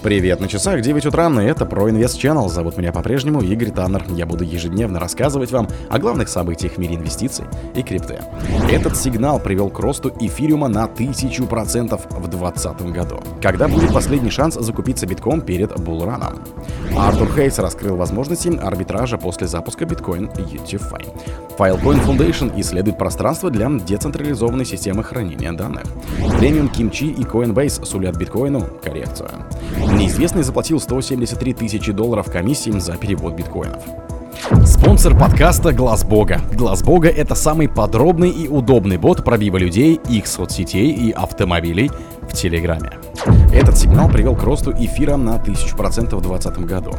Привет, на часах 9 утра, и это про Инвест Channel. Зовут меня по-прежнему Игорь Таннер. Я буду ежедневно рассказывать вам о главных событиях в мире инвестиций и крипты. Этот сигнал привел к росту эфириума на 1000% в 2020 году. Когда будет последний шанс закупиться битком перед булраном? Артур Хейс раскрыл возможности арбитража после запуска биткоин UTFI. Filecoin Foundation исследует пространство для децентрализованной системы хранения данных. Премиум Kimchi и Coinbase сулят биткоину коррекцию. Неизвестный заплатил 173 тысячи долларов комиссии за перевод биткоинов. Спонсор подкаста Глаз Бога. Глаз Бога это самый подробный и удобный бот пробива людей, их соцсетей и автомобилей в Телеграме. Этот сигнал привел к росту эфира на 1000% в 2020 году.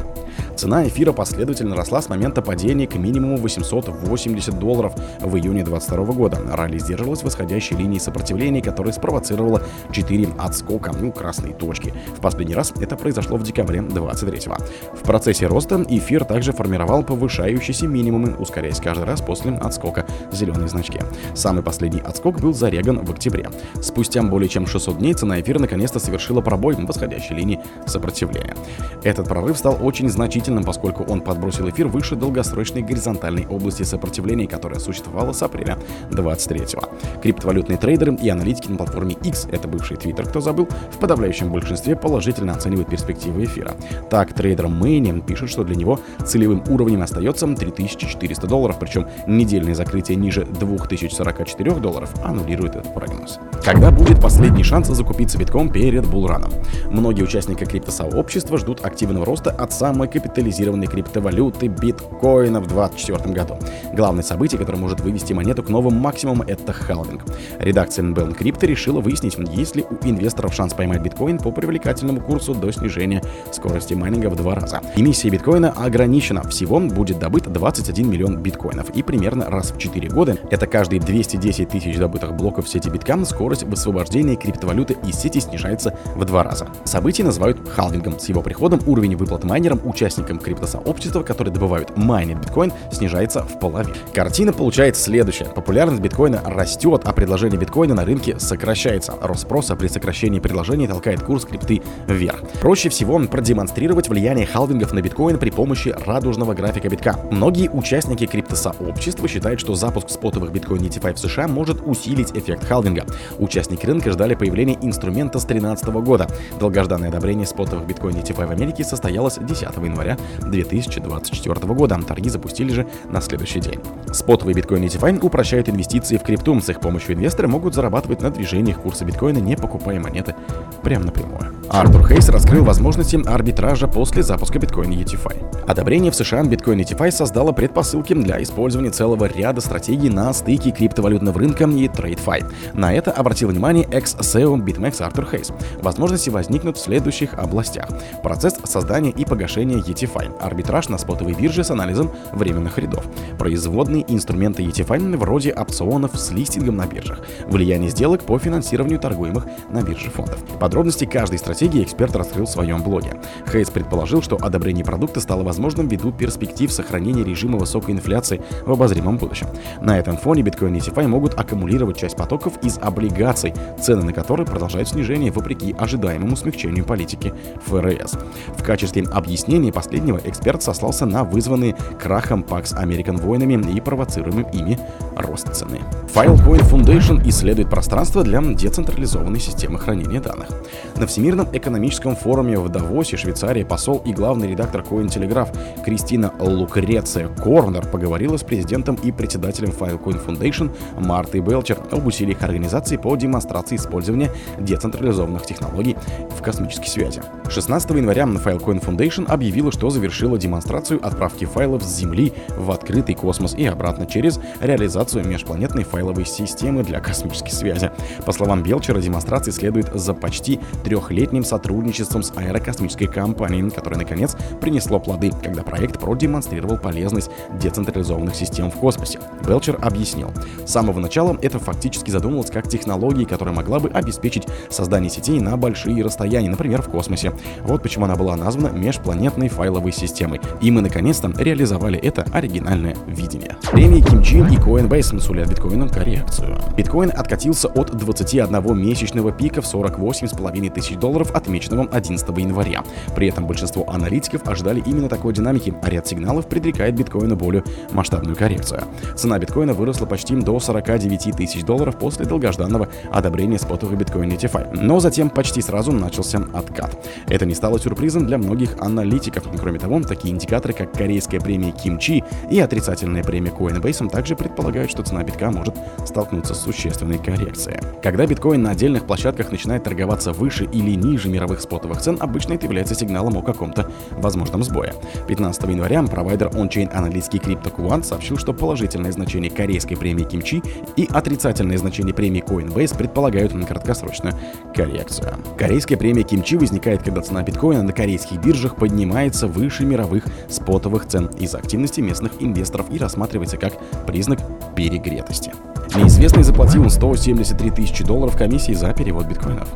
Цена эфира последовательно росла с момента падения к минимуму 880 долларов в июне 2022 года. Ралли сдерживалась восходящей линии сопротивления, которая спровоцировала 4 отскока, ну, красные точки. В последний раз это произошло в декабре 23 В процессе роста эфир также формировал повышающиеся минимумы, ускоряясь каждый раз после отскока зеленой значки. Самый последний отскок был зареган в октябре. Спустя более чем 600 дней цена эфира наконец-то совершила пробой восходящей линии сопротивления. Этот прорыв стал очень значительным значительным, поскольку он подбросил эфир выше долгосрочной горизонтальной области сопротивления, которая существовала с апреля 23-го. Криптовалютные трейдеры и аналитики на платформе X, это бывший Twitter, кто забыл, в подавляющем большинстве положительно оценивают перспективы эфира. Так, трейдер Мэйни пишет, что для него целевым уровнем остается 3400 долларов, причем недельное закрытие ниже 2044 долларов аннулирует этот прогноз. Когда будет последний шанс закупиться битком перед булраном? Многие участники криптосообщества ждут активного роста от самой капитализации капитализированной криптовалюты биткоина в 2024 году. Главное событие, которое может вывести монету к новым максимумам, это халвинг. Редакция NBL Crypto решила выяснить, есть ли у инвесторов шанс поймать биткоин по привлекательному курсу до снижения скорости майнинга в два раза. Эмиссия биткоина ограничена. Всего будет добыто 21 миллион биткоинов. И примерно раз в 4 года, это каждые 210 тысяч добытых блоков сети биткам, скорость высвобождения криптовалюты из сети снижается в два раза. Событие называют халвингом. С его приходом уровень выплат майнерам участникам участникам криптосообщества, которые добывают майнит биткоин, снижается в половину. Картина получается следующая. Популярность биткоина растет, а предложение биткоина на рынке сокращается. Рост спроса при сокращении предложений толкает курс крипты вверх. Проще всего продемонстрировать влияние халвингов на биткоин при помощи радужного графика битка. Многие участники криптосообщества считают, что запуск спотовых биткоин ETF в США может усилить эффект халвинга. Участники рынка ждали появления инструмента с 2013 года. Долгожданное одобрение спотовых биткоин ETF в Америке состоялось 10 января 2024 года. Торги запустили же на следующий день. Спотовый биткоин ETF упрощают инвестиции в крипту. С их помощью инвесторы могут зарабатывать на движениях курса биткоина, не покупая монеты прямо напрямую. Артур Хейс раскрыл возможности арбитража после запуска биткоина ETFI. Одобрение в США биткоин ETFI создало предпосылки для использования целого ряда стратегий на стыке криптовалютного рынка и TradeFi. На это обратил внимание экс-SEO BitMEX Артур Хейс. Возможности возникнут в следующих областях. Процесс создания и погашения ETFI, арбитраж на спотовой бирже с анализом временных рядов, производные инструменты ETFI вроде опционов с листингом на биржах, влияние сделок по финансированию торгуемых на бирже фондов. Подробности каждой стратегии эксперт раскрыл в своем блоге. Хейс предположил, что одобрение продукта стало возможным ввиду перспектив сохранения режима высокой инфляции в обозримом будущем. На этом фоне биткоин и DeFi могут аккумулировать часть потоков из облигаций, цены на которые продолжают снижение вопреки ожидаемому смягчению политики ФРС. В качестве объяснения последнего эксперт сослался на вызванные крахом Pax American войнами и провоцируемым ими рост цены. Filecoin Foundation исследует пространство для децентрализованной системы хранения данных. На Всемирном экономическом форуме в Давосе, Швейцарии, посол и главный редактор Cointelegraph Кристина Лукреция Корнер поговорила с президентом и председателем Filecoin Foundation Мартой Белчер об усилиях организации по демонстрации использования децентрализованных технологий в космической связи. 16 января Filecoin Foundation объявила, что завершила демонстрацию отправки файлов с Земли в открытый космос и обратно через реализацию межпланетной файловой системы для космической связи. По словам Белчера, демонстрации следует за почти трехлетним сотрудничеством с аэрокосмической компанией, которое наконец принесло плоды, когда проект продемонстрировал полезность децентрализованных систем в космосе. Белчер объяснил, с самого начала это фактически задумывалось как технология, которая могла бы обеспечить создание сетей на большие расстояния, например, в космосе. Вот почему она была названа межпланетной файловой системой. И мы наконец-то реализовали это оригинальное видение. Премии Kimchi и Coinbase Coinbase сулят биткоину коррекцию. Биткоин откатился от 21-месячного пика в 48,5 тысяч долларов, отмеченного 11 января. При этом большинство аналитиков ожидали именно такой динамики, а ряд сигналов предрекает биткоину более масштабную коррекцию. Цена биткоина выросла почти до 49 тысяч долларов после долгожданного одобрения спотового биткоина TFI, но затем почти сразу начался откат. Это не стало сюрпризом для многих аналитиков. Кроме того, такие индикаторы, как корейская премия Кимчи и отрицательная премия Coinbase также предполагают, что цена битка может столкнуться с существенной коррекцией. Когда биткоин на отдельных площадках начинает торговаться выше или ниже мировых спотовых цен, обычно это является сигналом о каком-то возможном сбое. 15 января провайдер ончейн аналитики CryptoQuant сообщил, что положительное значение корейской премии Кимчи и отрицательное значение премии Coinbase предполагают краткосрочную коррекцию. Корейская премия Кимчи возникает, когда цена биткоина на корейских биржах поднимается выше мировых спотовых цен из-за активности местных инвесторов и рассматривается как признак перегретости. Неизвестный заплатил 173 тысячи долларов комиссии за перевод биткоинов.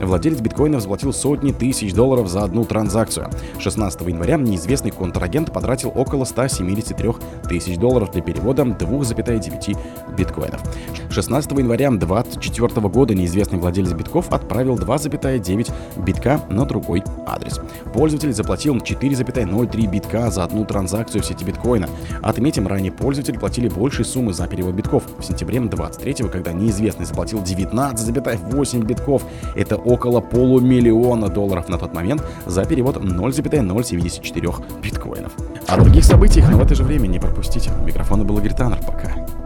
Владелец биткоинов заплатил сотни тысяч долларов за одну транзакцию. 16 января неизвестный контрагент потратил около 173 тысяч долларов для перевода 2,9 биткоинов. 16 января 2024 года неизвестный владелец битков отправил 2,9 битка на другой адрес. Пользователь заплатил 4,03 битка за одну транзакцию в сети биткоина. Отметим, ранее пользователи платили большей суммы за перевод битков. В сентябре 23 когда неизвестный заплатил 19,8 битков, это около полумиллиона долларов на тот момент за перевод 0,074 биткоинов. О других событиях, в это же время не пропустите. У был Игорь Таннер. Пока.